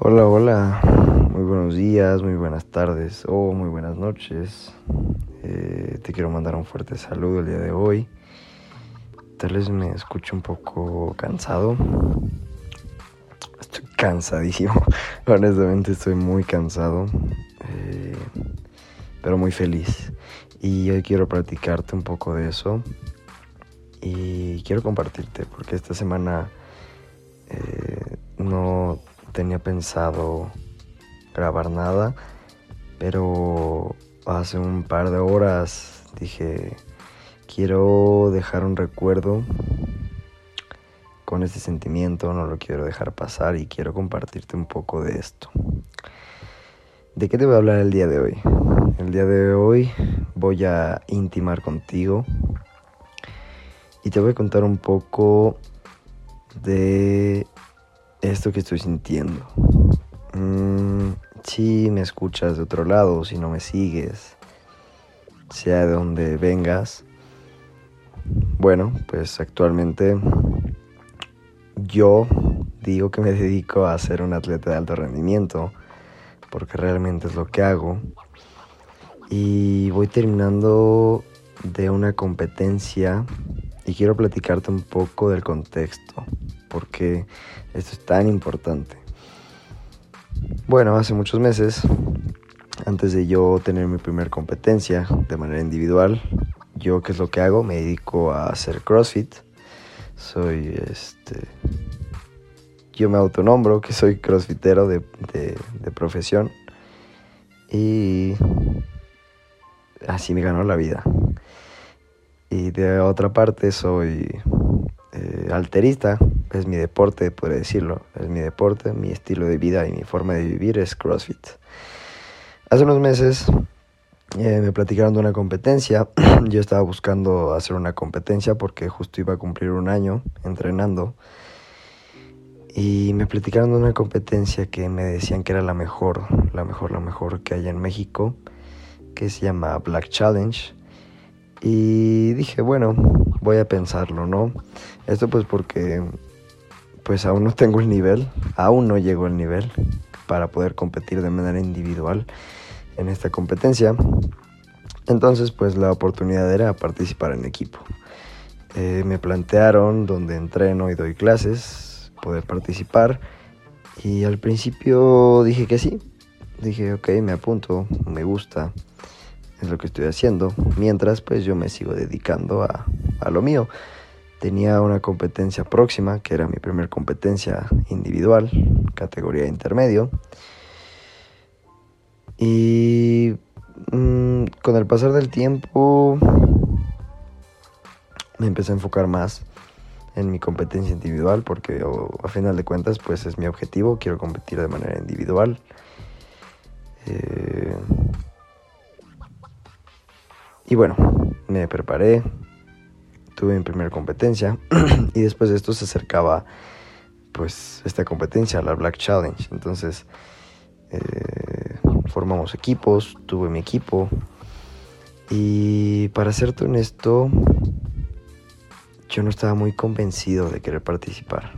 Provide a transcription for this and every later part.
Hola, hola, muy buenos días, muy buenas tardes o muy buenas noches. Eh, te quiero mandar un fuerte saludo el día de hoy. Tal vez me escucho un poco cansado. Estoy cansadísimo, honestamente estoy muy cansado, eh, pero muy feliz. Y hoy quiero platicarte un poco de eso y quiero compartirte porque esta semana eh, no tenía pensado grabar nada, pero hace un par de horas dije, quiero dejar un recuerdo con este sentimiento, no lo quiero dejar pasar y quiero compartirte un poco de esto. ¿De qué te voy a hablar el día de hoy? El día de hoy voy a intimar contigo y te voy a contar un poco de esto que estoy sintiendo. Mm, si me escuchas de otro lado, si no me sigues, sea de donde vengas. Bueno, pues actualmente yo digo que me dedico a ser un atleta de alto rendimiento, porque realmente es lo que hago. Y voy terminando de una competencia y quiero platicarte un poco del contexto porque esto es tan importante. Bueno, hace muchos meses, antes de yo tener mi primera competencia de manera individual, yo qué es lo que hago, me dedico a hacer CrossFit. Soy este yo me autonombro que soy crossfitero de, de, profesión y así me ganó la vida. Y de otra parte soy eh, alterista, es mi deporte, podría decirlo, es mi deporte, mi estilo de vida y mi forma de vivir es CrossFit. Hace unos meses eh, me platicaron de una competencia, yo estaba buscando hacer una competencia porque justo iba a cumplir un año entrenando y me platicaron de una competencia que me decían que era la mejor, la mejor, la mejor que hay en México, que se llama Black Challenge. Y dije, bueno, voy a pensarlo, ¿no? Esto pues porque pues aún no tengo el nivel, aún no llego al nivel para poder competir de manera individual en esta competencia. Entonces, pues la oportunidad era participar en equipo. Eh, me plantearon donde entreno y doy clases, poder participar. Y al principio dije que sí. Dije, ok, me apunto, me gusta, es lo que estoy haciendo. Mientras, pues yo me sigo dedicando a, a lo mío tenía una competencia próxima, que era mi primera competencia individual, categoría intermedio. Y mm, con el pasar del tiempo me empecé a enfocar más en mi competencia individual porque a final de cuentas pues es mi objetivo, quiero competir de manera individual. Eh, y bueno, me preparé, tuve mi primera competencia y después de esto se acercaba pues esta competencia, la Black Challenge. Entonces eh, formamos equipos, tuve mi equipo y para serte honesto yo no estaba muy convencido de querer participar.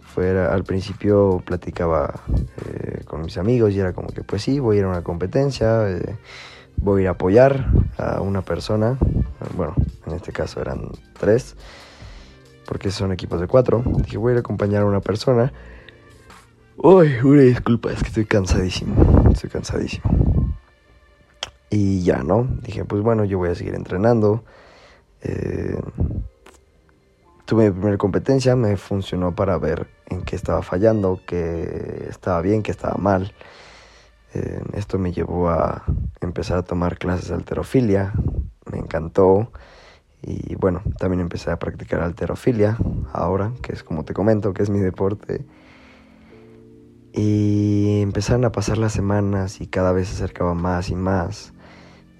Fuera, al principio platicaba eh, con mis amigos y era como que pues sí, voy a ir a una competencia, eh, voy a ir a apoyar a una persona, bueno, en este caso eran tres, porque son equipos de cuatro. Dije, voy a ir a acompañar a una persona. Uy, una disculpa, es que estoy cansadísimo, estoy cansadísimo. Y ya, ¿no? Dije, pues bueno, yo voy a seguir entrenando. Eh, tuve mi primera competencia, me funcionó para ver en qué estaba fallando, qué estaba bien, qué estaba mal. Eh, esto me llevó a empezar a tomar clases de alterofilia, me encantó. Y bueno, también empecé a practicar alterofilia ahora, que es como te comento, que es mi deporte. Y empezaron a pasar las semanas y cada vez se acercaba más y más.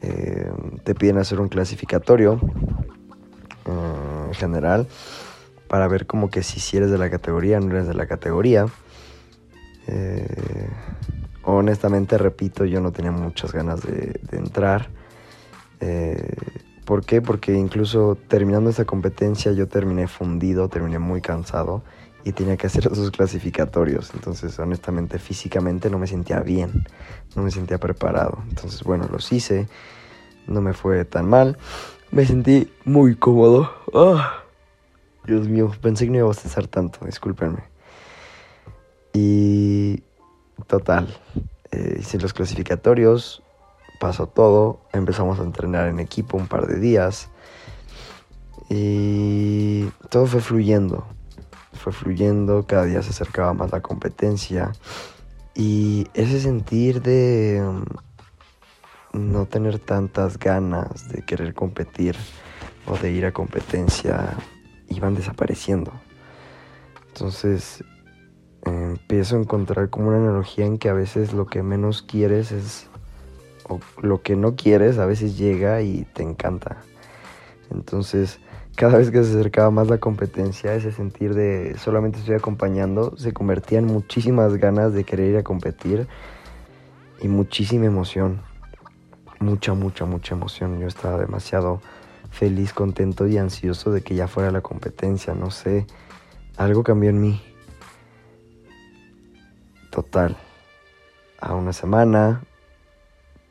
Eh, te piden hacer un clasificatorio eh, en general para ver como que si, eres de la categoría o no eres de la categoría. Eh, honestamente, repito, yo no tenía muchas ganas de entrar. ¿Por qué? Porque incluso terminando esa competencia yo terminé fundido, terminé muy cansado y tenía que hacer esos clasificatorios. Entonces, honestamente, físicamente no me sentía bien, no me sentía preparado. Entonces, bueno, los hice, no me fue tan mal, me sentí muy cómodo. Ah, Dios mío, pensé que no iba a bostezar tanto, discúlpenme. Y total, eh, hice los clasificatorios, pasó todo, empezamos a entrenar en equipo un par de días y todo fue fluyendo fue fluyendo, cada día se acercaba más la competencia y ese sentir de mm, no tener tantas ganas de querer competir o de ir a competencia iban desapareciendo. Entonces empiezo a encontrar como una analogía en que a veces lo que menos quieres es, o lo que no quieres a veces llega y te encanta. Entonces cada vez que se acercaba más la competencia, ese sentir de solamente estoy acompañando, se convertía en muchísimas ganas de querer ir a competir y muchísima emoción. Mucha, mucha, mucha emoción. Yo estaba demasiado feliz, contento y ansioso de que ya fuera la competencia. No sé, algo cambió en mí. Total. A una semana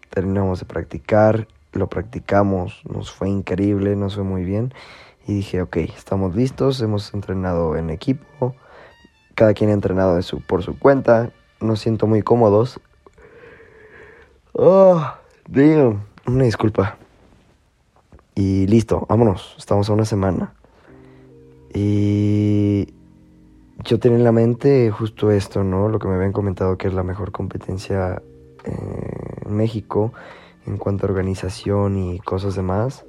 terminamos de practicar, lo practicamos, nos fue increíble, nos fue muy bien y dije, ok, estamos listos, hemos entrenado en equipo, cada quien ha entrenado por su cuenta, nos siento muy cómodos. Oh, digo, una disculpa. Y listo, vámonos, estamos a una semana. Y yo tenía en la mente justo esto, ¿no? Lo que me habían comentado que es la mejor competencia México en cuanto a organización y cosas demás.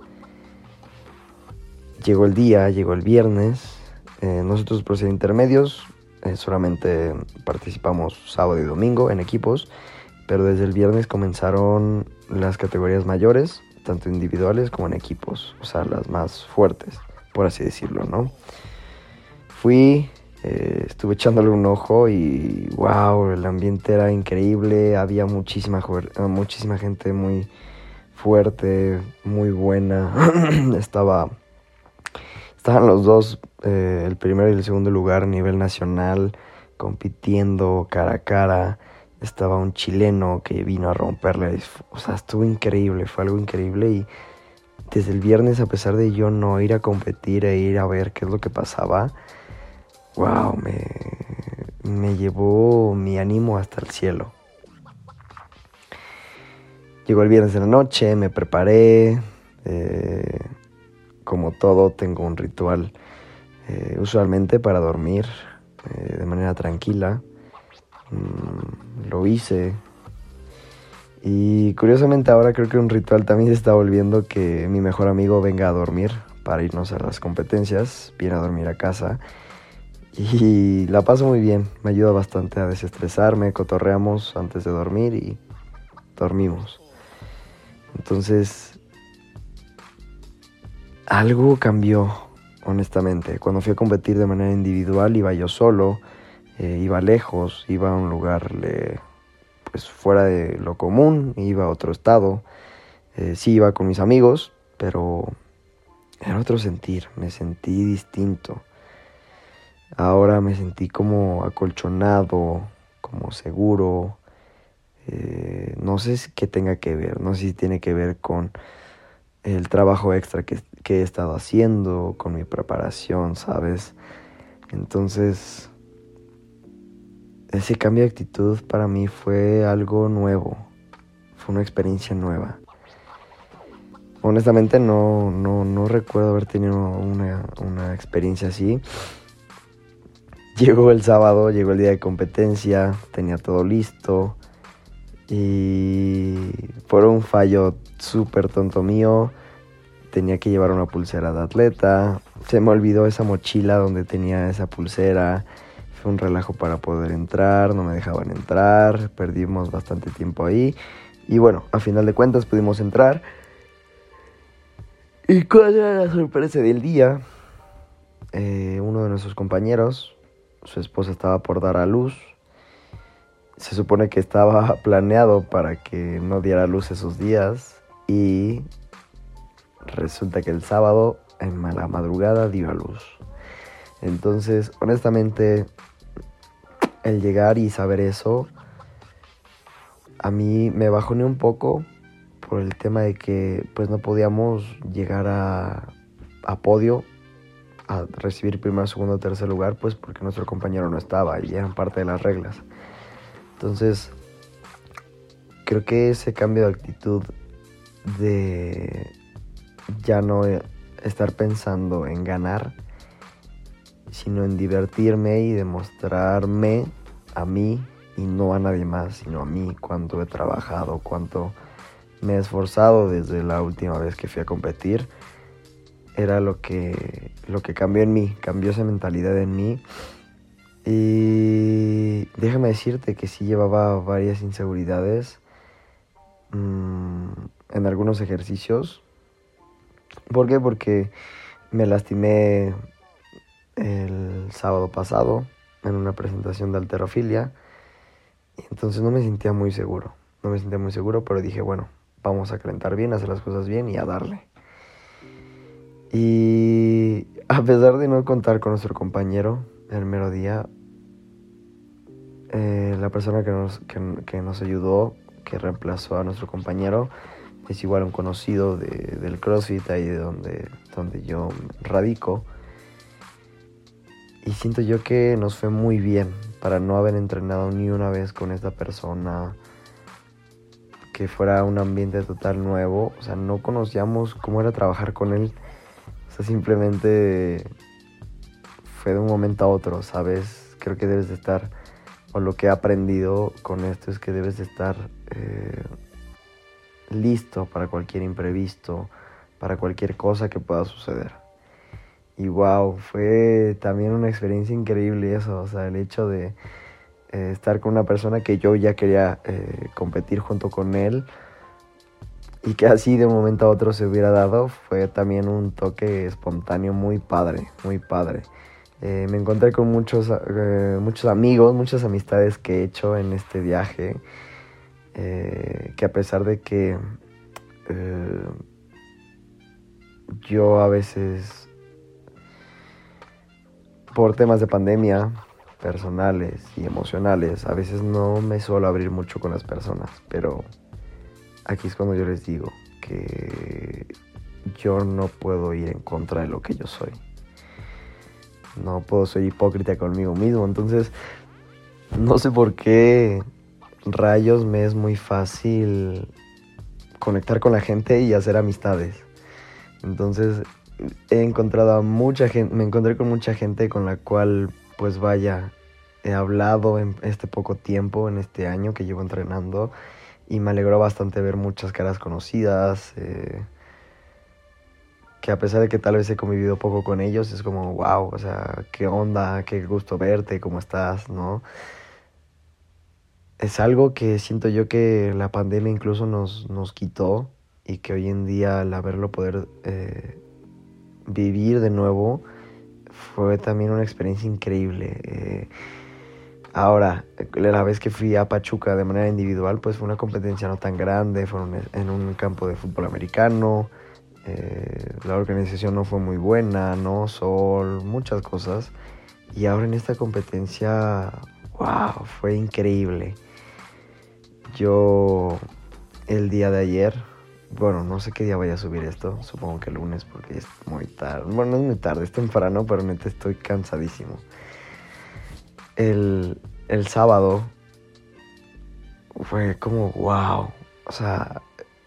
Llegó el día, llegó el viernes. Eh, nosotros por intermedios eh, solamente participamos sábado y domingo en equipos, pero desde el viernes comenzaron las categorías mayores, tanto individuales como en equipos, o sea, las más fuertes, por así decirlo, ¿no? Fui, eh, estuve echándole un ojo y wow, el ambiente era increíble, había muchísima, muchísima gente muy fuerte, muy buena, estaba Estaban los dos, eh, el primero y el segundo lugar a nivel nacional, compitiendo cara a cara. Estaba un chileno que vino a romperle. O sea, estuvo increíble, fue algo increíble. Y desde el viernes, a pesar de yo no ir a competir e ir a ver qué es lo que pasaba, wow, me, me llevó mi ánimo hasta el cielo. Llegó el viernes de la noche, me preparé. Eh, como todo, tengo un ritual eh, usualmente para dormir eh, de manera tranquila. Mm, lo hice. Y curiosamente ahora creo que un ritual también se está volviendo que mi mejor amigo venga a dormir para irnos a las competencias, viene a dormir a casa. Y la paso muy bien, me ayuda bastante a desestresarme, cotorreamos antes de dormir y dormimos. Entonces algo cambió, honestamente. Cuando fui a competir de manera individual, iba yo solo, eh, iba lejos, iba a un lugar pues fuera de lo común, iba a otro estado. Eh, sí iba con mis amigos, pero era otro sentir, me sentí distinto. Ahora me sentí como acolchonado, como seguro. Eh, no sé qué tenga que ver, no sé si tiene que ver con el trabajo extra que, he estado haciendo, con mi preparación, ¿sabes? Entonces, ese cambio de actitud para mí fue algo nuevo, fue una experiencia nueva. Honestamente no, no, recuerdo haber tenido una, una experiencia así. Llegó el sábado, llegó el día de competencia, tenía todo listo y por un fallo súper tonto mío, tenía que llevar una pulsera de atleta. Se me olvidó esa mochila donde tenía esa pulsera. Fue un relajo para poder entrar, no me dejaban entrar, perdimos bastante tiempo ahí. Y bueno, a final de cuentas pudimos entrar. ¿Y cuál era la sorpresa del día? Eh, uno de nuestros compañeros, su esposa estaba por dar a luz. Se supone que estaba planeado para que no diera luz esos días y resulta que el sábado en la madrugada dio a luz. Entonces, honestamente, el llegar y saber eso, a mí me bajoné un poco por el tema de que pues no podíamos llegar a, a podio, recibir primero, segundo, tercer lugar, pues porque nuestro compañero no estaba y eran parte de las reglas. Entonces, creo que ese cambio de actitud de ya no estar pensando en ganar, sino en divertirme y demostrarme a mí y no a nadie más, sino a mí cuánto he trabajado, cuánto me he esforzado desde la última vez que fui a competir. Era lo que, lo que cambió en mí, cambió esa mentalidad en mí. Y déjame decirte que sí llevaba varias inseguridades mmm, en algunos ejercicios. ¿Por qué? Porque me lastimé el sábado pasado en una presentación de alterofilia. Y entonces no me sentía muy seguro. No me sentía muy seguro, pero dije, bueno, vamos a calentar bien, hacer las cosas bien y a darle. Y a pesar de no contar con nuestro compañero el mero día, eh, la persona que nos, que, nos ayudó, que reemplazó a nuestro compañero, es igual un conocido de, del CrossFit, ahí de donde, donde yo radico. Y siento yo que nos fue muy bien para no haber entrenado ni una vez con esta persona, que fuera un ambiente total nuevo. O sea, no conocíamos cómo era trabajar con él. O sea, simplemente fue de un momento a otro, ¿sabes? Creo que debes de estar, o lo que he aprendido con esto es que debes de estar eh, listo para cualquier imprevisto, para cualquier cosa que pueda suceder. Y wow, fue también una experiencia increíble eso, o sea, el hecho de eh, estar con una persona que yo ya quería eh, competir junto con él y que así de un momento a otro se hubiera dado, fue también un toque espontáneo muy padre, muy padre. Eh, me encontré con muchos, muchos amigos, muchas amistades que he hecho en este viaje, que a pesar de que yo a veces por temas de pandemia personales y emocionales, a veces no me suelo abrir mucho con las personas, pero aquí es cuando yo les digo que yo no puedo ir en contra de lo que yo soy. No puedo ser hipócrita conmigo mismo, entonces no sé por qué rayos me es muy fácil conectar con la gente y hacer amistades. Entonces he encontrado a mucha gente, me encontré con mucha gente con la cual, pues vaya, he hablado en este poco tiempo, en este año que llevo entrenando, y me alegró bastante ver muchas caras conocidas, eh, que a pesar de que tal vez he convivido poco con ellos, es como, wow, o sea, qué onda, qué gusto verte, cómo estás, ¿no? Es algo que siento yo que la pandemia incluso nos, nos quitó y que hoy en día al haberlo poder eh, vivir de nuevo fue también una experiencia increíble. Eh, ahora, la vez que fui a Pachuca de manera individual, pues fue una competencia no tan grande, fue en un campo de fútbol americano. Eh, la organización no fue muy buena, no sol, muchas cosas. Y ahora en esta competencia, wow, fue increíble. Yo el día de ayer bueno, no sé qué día vaya a subir esto. Supongo que el lunes porque es muy tarde. Bueno, no es muy tarde, es temprano, pero neta estoy cansadísimo. El, el sábado fue como wow. O sea,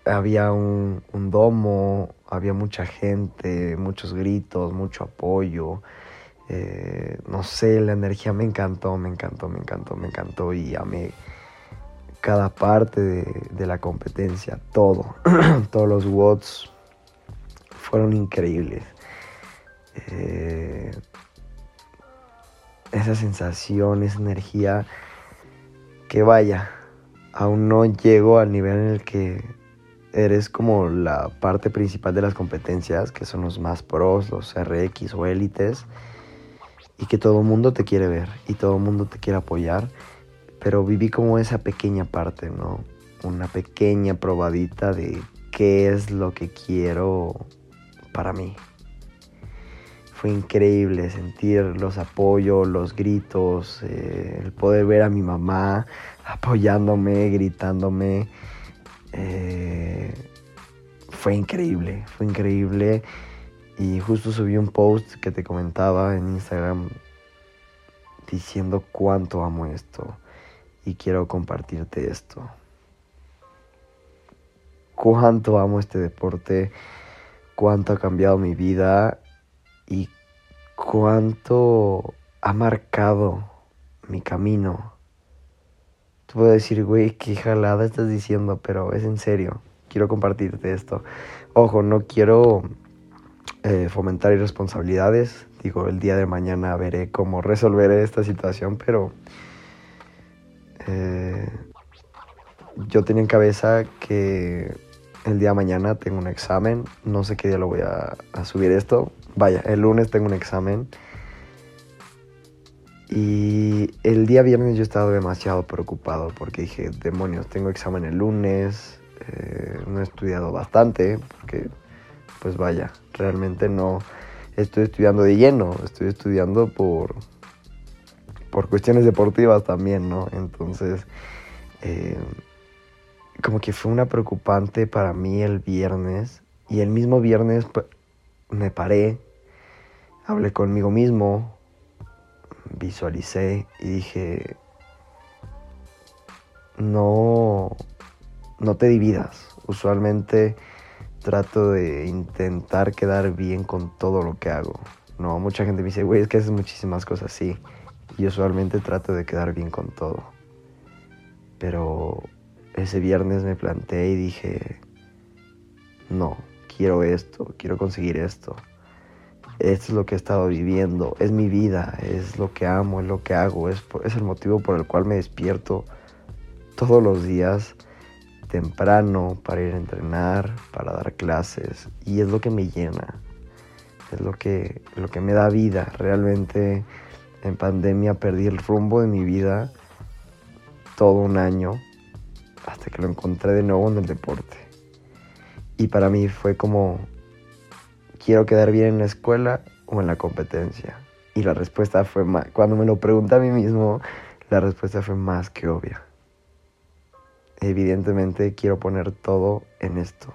había un, un domo, había mucha gente, muchos gritos, mucho apoyo. Eh, no sé, la energía me encantó, me encantó, me encantó, me encantó y amé cada parte de, la competencia, todo, todos los watts fueron increíbles. Eh, esa sensación, esa energía, que vaya, aún no llego al nivel en el que eres como la parte principal de las competencias, que son los más pros, los RX o élites, y que todo el mundo te quiere ver y todo el mundo te quiere apoyar pero viví como esa pequeña parte, ¿no? Una pequeña probadita de qué es lo que quiero para mí. Fue increíble sentir los apoyos, los gritos, eh, el poder ver a mi mamá apoyándome, gritándome. Eh, fue increíble, fue increíble. Y justo subí un post que te comentaba en Instagram diciendo cuánto amo esto y quiero compartirte esto. Cuánto amo este deporte, cuánto ha cambiado mi vida y cuánto ha marcado mi camino. Te puedo decir, güey, qué jalada estás diciendo, pero es en serio. Quiero compartirte esto. Ojo, no quiero eh, fomentar irresponsabilidades. Digo, el día de mañana veré cómo resolver esta situación, pero eh, yo tenía en cabeza que el día de mañana tengo un examen. No sé qué día lo voy a subir esto. Vaya, el lunes tengo un examen. Y el día viernes yo estaba demasiado preocupado porque dije, demonios, tengo examen el lunes, eh, no he estudiado bastante, porque pues vaya, realmente no estoy estudiando de lleno, estoy estudiando por, por cuestiones deportivas también, ¿no? Entonces, eh, como que fue una preocupante para mí el viernes y el mismo viernes pues, me paré, hablé conmigo mismo, visualicé y dije, no, no te dividas. Usualmente trato de intentar quedar bien con todo lo que hago. No, mucha gente me dice, güey, es que haces muchísimas cosas así. Y usualmente trato de quedar bien con todo. Pero ese viernes me planteé y dije, no, quiero esto, quiero conseguir esto. Esto es lo que he estado viviendo, es mi vida, es lo que amo, es lo que hago, es, es el motivo por el cual me despierto todos los días temprano para ir a entrenar, para dar clases y es lo que me llena, es lo que, lo que me da vida. Realmente en pandemia perdí el rumbo de mi vida todo un año hasta que lo encontré de nuevo en el deporte. Y para mí fue como, quiero quedar bien en la escuela o en la competencia. Y la respuesta fue más, cuando me lo pregunté a mí mismo, la respuesta fue más que obvia evidentemente quiero poner todo en esto.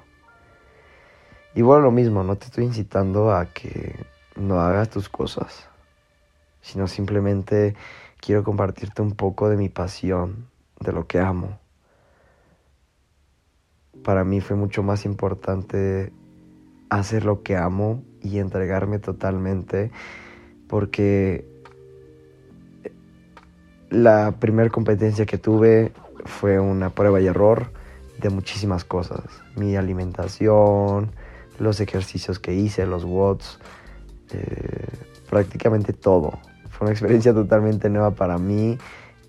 Y bueno, lo mismo, no te estoy incitando a que no hagas tus cosas, sino simplemente quiero compartirte un poco de mi pasión, de lo que amo. Para mí fue mucho más importante hacer lo que amo y entregarme totalmente porque la primera competencia que tuve fue una prueba y error de muchísimas cosas. Mi alimentación, los ejercicios que hice, los watts, eh, prácticamente todo. Fue una experiencia totalmente nueva para mí,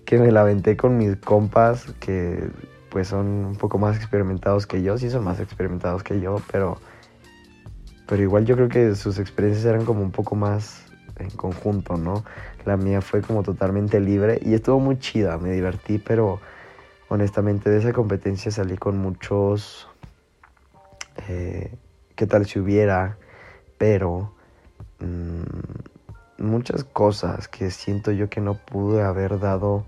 que me la aventé con mis compas, que pues son un poco más experimentados que yo, sí son más experimentados que yo, pero, pero igual yo creo que sus experiencias eran como un poco más en conjunto, ¿no? La mía fue como totalmente libre y estuvo muy chida, me divertí, pero honestamente de esa competencia salí con muchos, eh, qué tal si hubiera, pero mm, muchas cosas que siento yo que no pude haber dado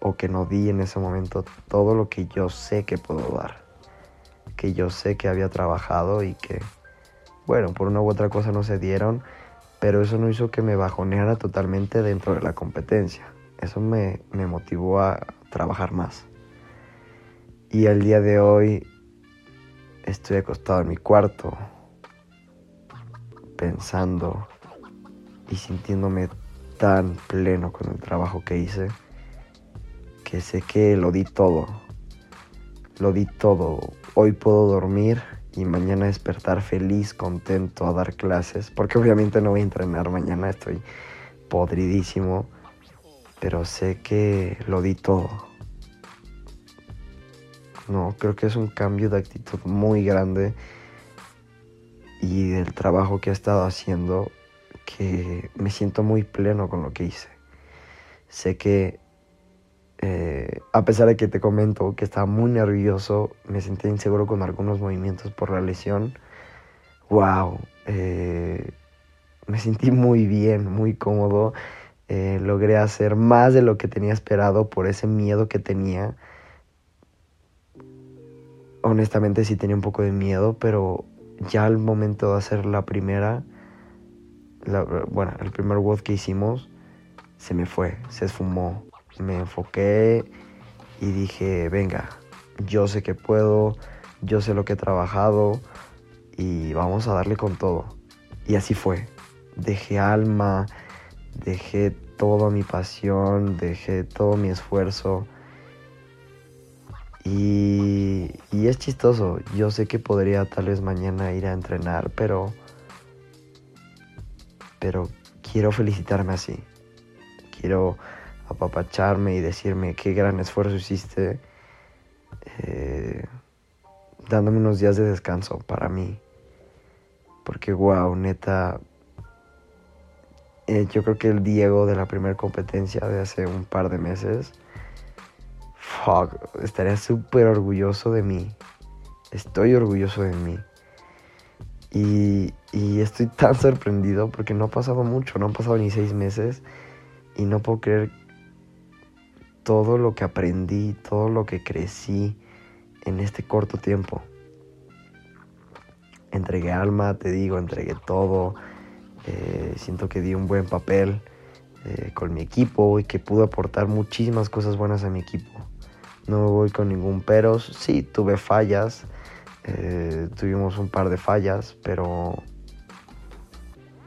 o que no di en ese momento todo lo que yo sé que puedo dar, que yo sé que había trabajado y que, bueno, por una u otra cosa no se dieron, pero eso no hizo que me bajoneara totalmente dentro de la competencia. Eso me, motivó a trabajar más. Y al día de hoy estoy acostado en mi cuarto pensando y sintiéndome tan pleno con el trabajo que hice que sé que lo di todo. Lo di todo. Hoy puedo dormir y mañana despertar feliz, contento a dar clases, porque obviamente no voy a entrenar mañana, estoy podridísimo, pero sé que lo di todo. No, creo que es un cambio de actitud muy grande y del trabajo que he estado haciendo que me siento muy pleno con lo que hice. Sé que eh, a pesar de que te comento que estaba muy nervioso, me sentí inseguro con algunos movimientos por la lesión. ¡Wow! Eh, me sentí muy bien, muy cómodo. Eh, logré hacer más de lo que tenía esperado por ese miedo que tenía. Honestamente sí tenía un poco de miedo, pero ya al momento de hacer la primera, bueno, el primer WOD que hicimos, se me fue, se esfumó. Me enfoqué y dije, venga, yo sé que puedo, yo sé lo que he trabajado y vamos a darle con todo. Y así fue. Dejé alma, dejé toda mi pasión, dejé todo mi esfuerzo. Y, y, es chistoso. Yo sé que podría tal vez mañana ir a entrenar, pero. Pero quiero felicitarme así. Quiero apapacharme y decirme qué gran esfuerzo hiciste. Eh, dándome unos días de descanso para mí. Porque, wow, neta. Eh, yo creo que el Diego de la primera competencia de hace un par de meses. Fuck, estaría súper orgulloso de mí. Estoy orgulloso de mí. Y, y estoy tan sorprendido porque no ha pasado mucho, no han pasado ni seis meses. Y no puedo creer todo lo que aprendí, todo lo que crecí en este corto tiempo entregué alma, te digo, entregué todo. Eh, siento que di un buen papel eh, con mi equipo y que pude aportar muchísimas cosas buenas a mi equipo. No me voy con ningún pero. Sí, tuve fallas. Eh, tuvimos un par de fallas, pero...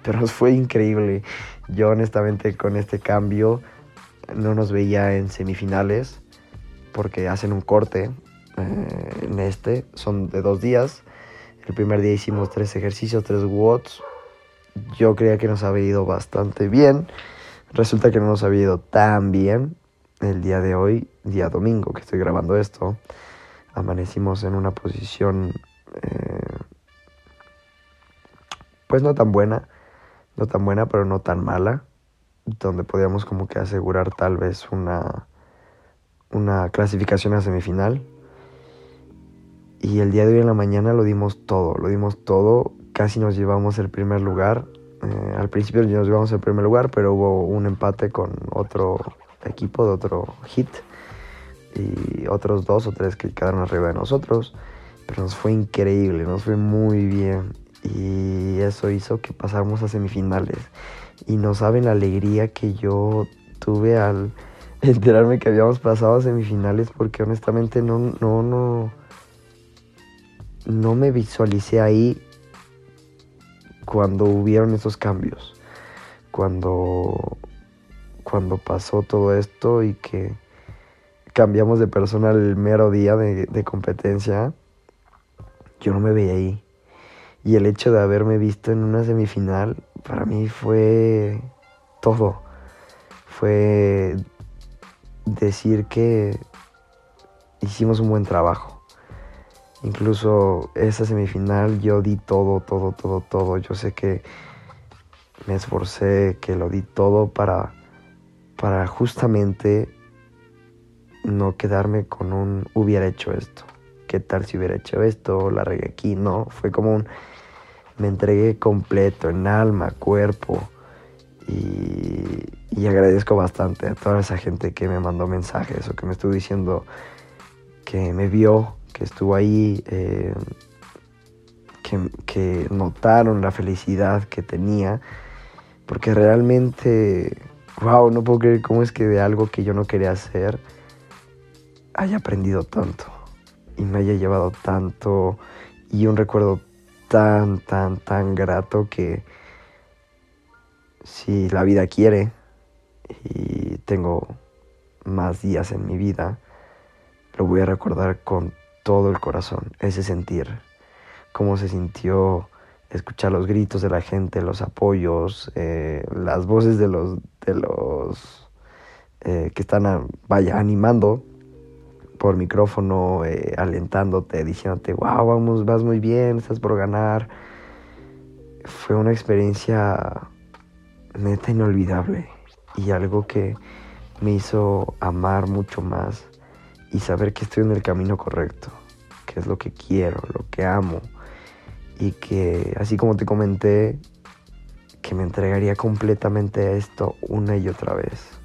Pero fue increíble. Yo honestamente con este cambio no nos veía en semifinales porque hacen un corte en este. Son de dos días el primer día hicimos tres ejercicios, tres watts. Yo creía que nos había ido bastante bien. Resulta que no nos había ido tan bien el día de hoy, día domingo que estoy grabando esto. Amanecimos en una posición eh, pues no tan buena, no tan buena pero no tan mala, donde podíamos como que asegurar tal vez una, una clasificación a semifinal. Y el día de hoy en la mañana lo dimos todo, lo dimos todo, casi nos llevamos el primer lugar. Eh, al principio nos llevamos el primer lugar, pero hubo un empate con otro equipo de otro hit y otros dos o tres que quedaron arriba de nosotros. Pero nos fue increíble, nos fue muy bien y eso hizo que pasáramos a semifinales. Y no saben la alegría que yo tuve al enterarme que habíamos pasado a semifinales porque honestamente no, no, no no me visualicé ahí cuando hubieron esos cambios, cuando, cuando pasó todo esto y que cambiamos de persona el mero día de, de competencia, yo no me veía ahí. Y el hecho de haberme visto en una semifinal, para mí fue todo. Fue decir que hicimos un buen trabajo. Incluso esa semifinal yo di todo, todo, todo, todo. Yo sé que me esforcé, que lo di todo para, para justamente no quedarme con un hubiera hecho esto. ¿Qué tal si hubiera hecho esto? La regué aquí. No, fue como un... Me entregué completo, en alma, cuerpo. Y, y agradezco bastante a toda esa gente que me mandó mensajes o que me estuvo diciendo que me vio que estuvo ahí, eh, que, notaron la felicidad que tenía, porque realmente, wow, no puedo creer cómo es que de algo que yo no quería hacer haya aprendido tanto y me haya llevado tanto y un recuerdo tan, tan, tan grato que si la vida quiere y tengo más días en mi vida, lo voy a recordar con todo el corazón, ese sentir, cómo se sintió escuchar los gritos de la gente, los apoyos, eh, las voces de los, de los eh, que están, vaya, animando por micrófono, eh, alentándote, diciéndote, wow, vamos, vas muy bien, estás por ganar. Fue una experiencia neta inolvidable y algo que me hizo amar mucho más y saber que estoy en el camino correcto, que es lo que quiero, lo que amo y que así como te comenté que me entregaría completamente a esto una y otra vez.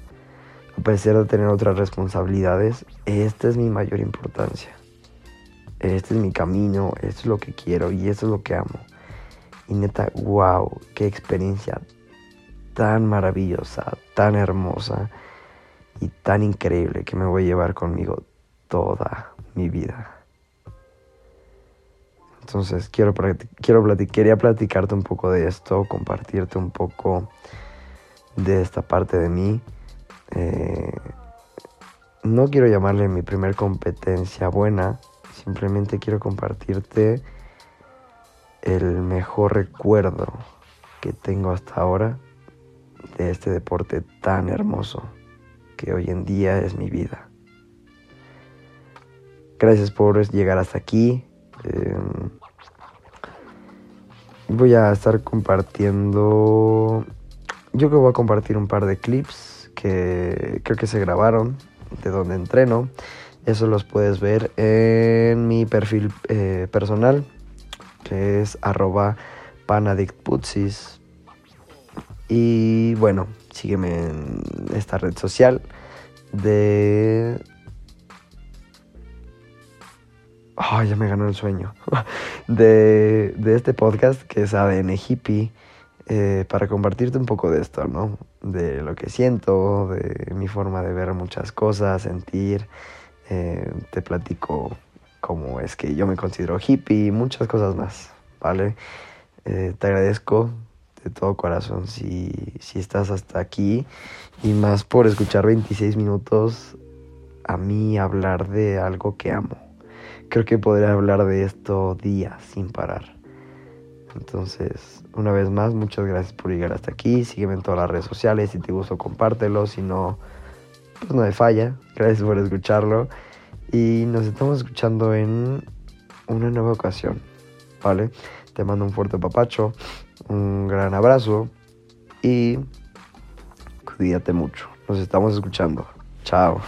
A pesar de tener otras responsabilidades, esta es mi mayor importancia. Este es mi camino, esto es lo que quiero y esto es lo que amo. Y neta, wow, qué experiencia tan maravillosa, tan hermosa y tan increíble que me voy a llevar conmigo toda mi vida. Entonces quiero, quiero quería platicarte un poco de esto, compartirte un poco de esta parte de mí. Eh, no quiero llamarle mi primer competencia buena, simplemente quiero compartirte el mejor recuerdo que tengo hasta ahora de este deporte tan hermoso que hoy en día es mi vida. Gracias por llegar hasta aquí. Em, voy a estar compartiendo. Yo creo que voy a compartir un par de clips que creo que se grabaron de donde entreno. Eso los puedes ver en mi perfil eh, personal, que es arroba panadictputsis. Y bueno, sígueme en esta red social de Oh, ya me ganó el sueño. de, este podcast que es ADN Hippie. Eh, para compartirte un poco de esto, ¿no? De lo que siento, de mi forma de ver muchas cosas, sentir. Eh, te platico cómo es que yo me considero hippie y muchas cosas más, ¿vale? Eh, te agradezco de todo corazón si, si estás hasta aquí y más por escuchar 26 minutos a mí hablar de algo que amo creo que podría hablar de esto días sin parar. Entonces, una vez más, muchas gracias por llegar hasta aquí. Sígueme en todas las redes sociales. Si te gustó, compártelo. Si no, pues no me falla. Gracias por escucharlo. Y nos estamos escuchando en una nueva ocasión. ¿Vale? Te mando un fuerte papacho. Un gran abrazo. Y cuídate mucho. Nos estamos escuchando. Chao.